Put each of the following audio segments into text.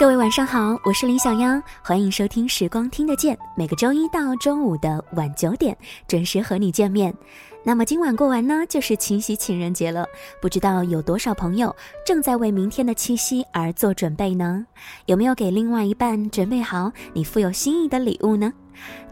各位晚上好，我是林小央，欢迎收听《时光听得见》，每个周一到周五的晚九点准时和你见面。那么今晚过完呢，就是七夕情人节了，不知道有多少朋友正在为明天的七夕而做准备呢？有没有给另外一半准备好你富有心意的礼物呢？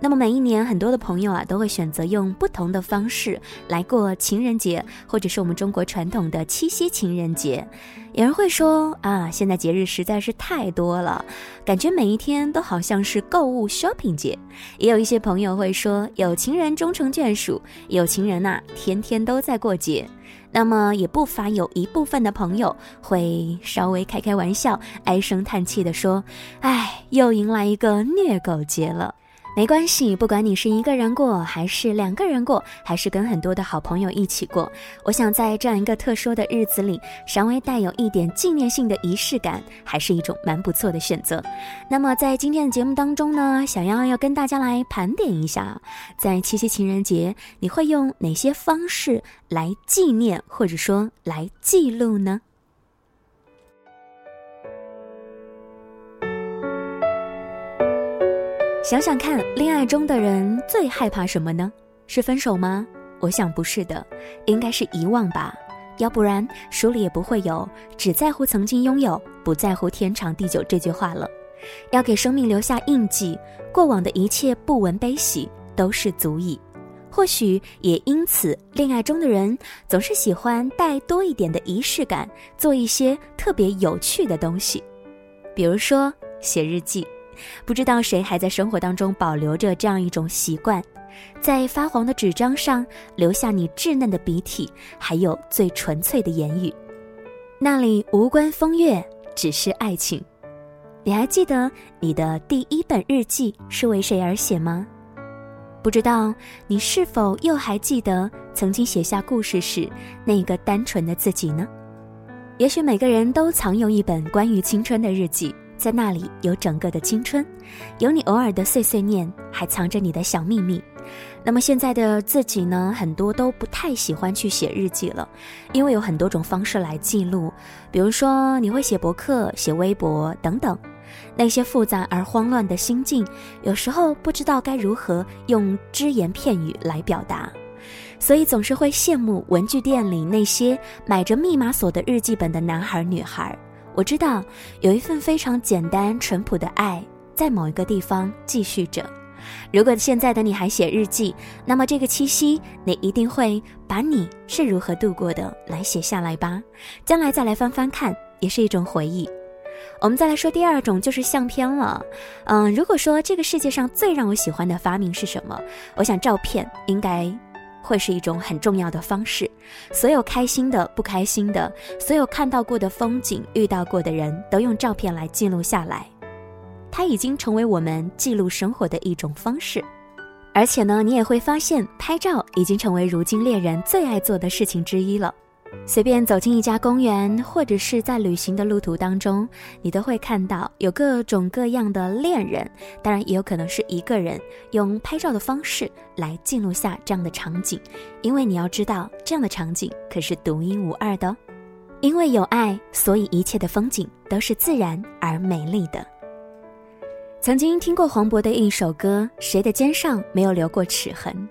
那么每一年，很多的朋友啊，都会选择用不同的方式来过情人节，或者是我们中国传统的七夕情人节。有人会说啊，现在节日实在是太多了，感觉每一天都好像是购物 shopping 节。也有一些朋友会说，有情人终成眷属，有情人呐，天天都在过节。那么也不乏有一部分的朋友会稍微开开玩笑，唉声叹气的说：“唉，又迎来一个虐狗节了。”没关系，不管你是一个人过，还是两个人过，还是跟很多的好朋友一起过，我想在这样一个特殊的日子里，稍微带有一点纪念性的仪式感，还是一种蛮不错的选择。那么在今天的节目当中呢，小妖要跟大家来盘点一下，在七夕情人节，你会用哪些方式来纪念，或者说来记录呢？想想看，恋爱中的人最害怕什么呢？是分手吗？我想不是的，应该是遗忘吧。要不然书里也不会有“只在乎曾经拥有，不在乎天长地久”这句话了。要给生命留下印记，过往的一切不闻悲喜都是足矣。或许也因此，恋爱中的人总是喜欢带多一点的仪式感，做一些特别有趣的东西，比如说写日记。不知道谁还在生活当中保留着这样一种习惯，在发黄的纸张上留下你稚嫩的笔体，还有最纯粹的言语，那里无关风月，只是爱情。你还记得你的第一本日记是为谁而写吗？不知道你是否又还记得曾经写下故事时那个单纯的自己呢？也许每个人都藏有一本关于青春的日记。在那里有整个的青春，有你偶尔的碎碎念，还藏着你的小秘密。那么现在的自己呢？很多都不太喜欢去写日记了，因为有很多种方式来记录，比如说你会写博客、写微博等等。那些复杂而慌乱的心境，有时候不知道该如何用只言片语来表达，所以总是会羡慕文具店里那些买着密码锁的日记本的男孩女孩。我知道有一份非常简单淳朴的爱在某一个地方继续着。如果现在的你还写日记，那么这个七夕你一定会把你是如何度过的来写下来吧。将来再来翻翻看，也是一种回忆。我们再来说第二种，就是相片了。嗯，如果说这个世界上最让我喜欢的发明是什么，我想照片应该。会是一种很重要的方式，所有开心的、不开心的，所有看到过的风景、遇到过的人都用照片来记录下来。它已经成为我们记录生活的一种方式，而且呢，你也会发现，拍照已经成为如今恋人最爱做的事情之一了。随便走进一家公园，或者是在旅行的路途当中，你都会看到有各种各样的恋人，当然也有可能是一个人用拍照的方式来记录下这样的场景，因为你要知道，这样的场景可是独一无二的。因为有爱，所以一切的风景都是自然而美丽的。曾经听过黄渤的一首歌，谁的肩上没有留过齿痕？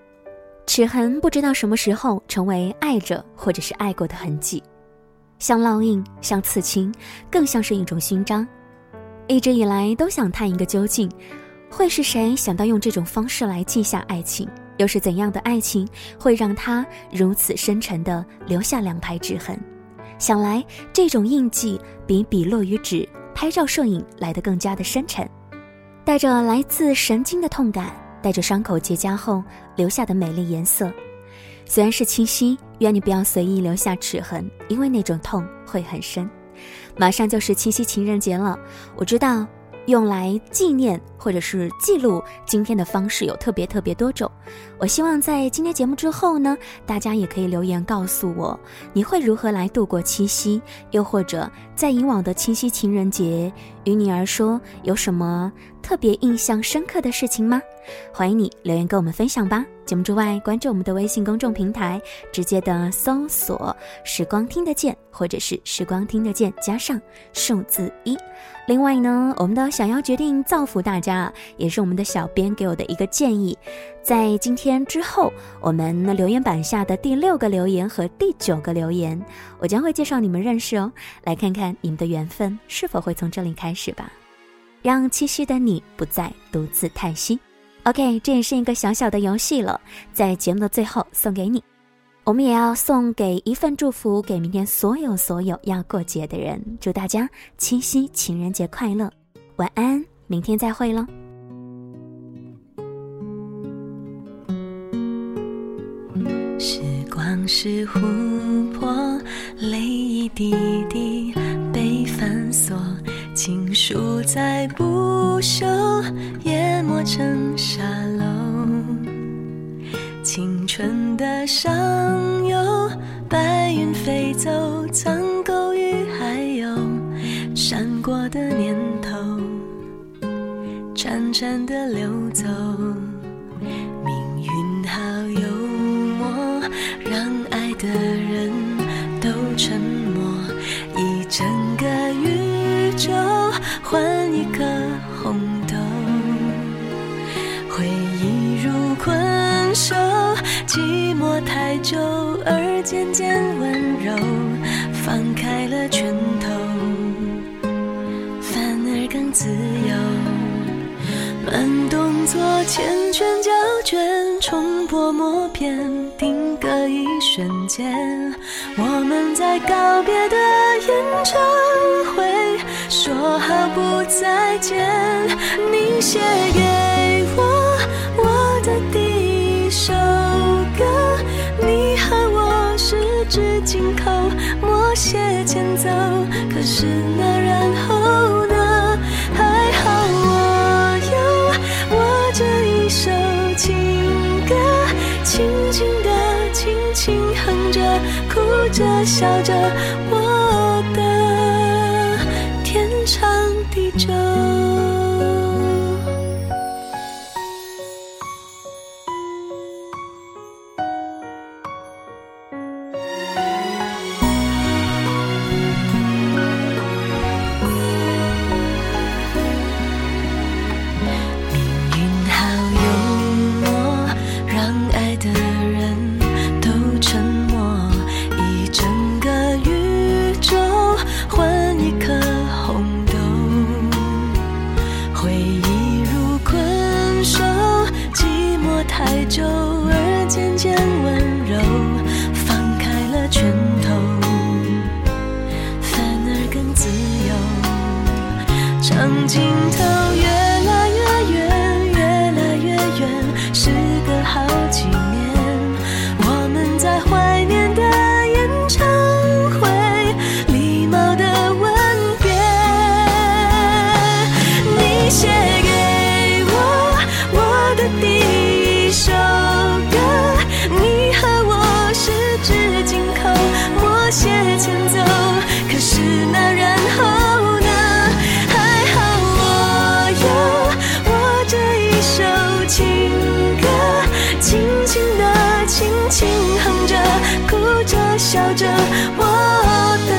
齿痕不知道什么时候成为爱着或者是爱过的痕迹，像烙印，像刺青，更像是一种勋章。一直以来都想探一个究竟，会是谁想到用这种方式来记下爱情？又是怎样的爱情会让他如此深沉的留下两排指痕？想来这种印记比笔落于纸、拍照摄影来得更加的深沉，带着来自神经的痛感。带着伤口结痂后留下的美丽颜色，虽然是七夕，愿你不要随意留下齿痕，因为那种痛会很深。马上就是七夕情人节了，我知道。用来纪念或者是记录今天的方式有特别特别多种。我希望在今天节目之后呢，大家也可以留言告诉我，你会如何来度过七夕？又或者在以往的七夕情人节于你而说有什么特别印象深刻的事情吗？欢迎你留言跟我们分享吧。节目之外，关注我们的微信公众平台，直接的搜索“时光听得见”或者是“时光听得见”加上数字一。另外呢，我们的想要决定造福大家，也是我们的小编给我的一个建议。在今天之后，我们留言板下的第六个留言和第九个留言，我将会介绍你们认识哦。来看看你们的缘分是否会从这里开始吧。让七夕的你不再独自叹息。OK，这也是一个小小的游戏了，在节目的最后送给你。我们也要送给一份祝福给明天所有所有要过节的人，祝大家七夕情人节快乐，晚安，明天再会喽。时光是琥珀，泪一滴滴被反锁，住在不朽，淹没成沙漏。青春的上游，白云飞走，苍狗与海鸥闪过的念头，潺潺的流走。换一颗红豆，回忆如困兽。寂寞太久，而渐渐温柔，放开了拳头，反而更自由。慢动作缱绻胶卷，冲破默片，定格一瞬间。我们在告别的演唱会，说好不再见。你写给我我的第一首。歌，你和我十指紧扣，默写前奏。可是那然后呢？还好我有我这一首情歌，轻轻地，轻轻哼着，哭着笑着，我的长地久。笑着，我的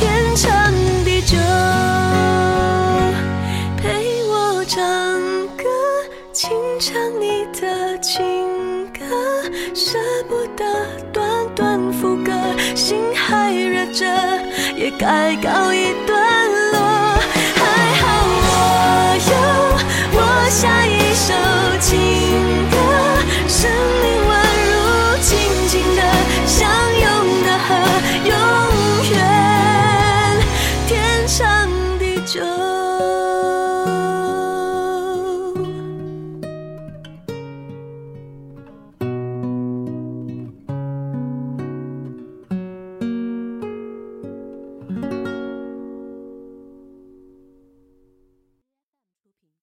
天长地久，陪我唱歌，清唱你的情歌，舍不得短短副歌，心还热着，也该告一段。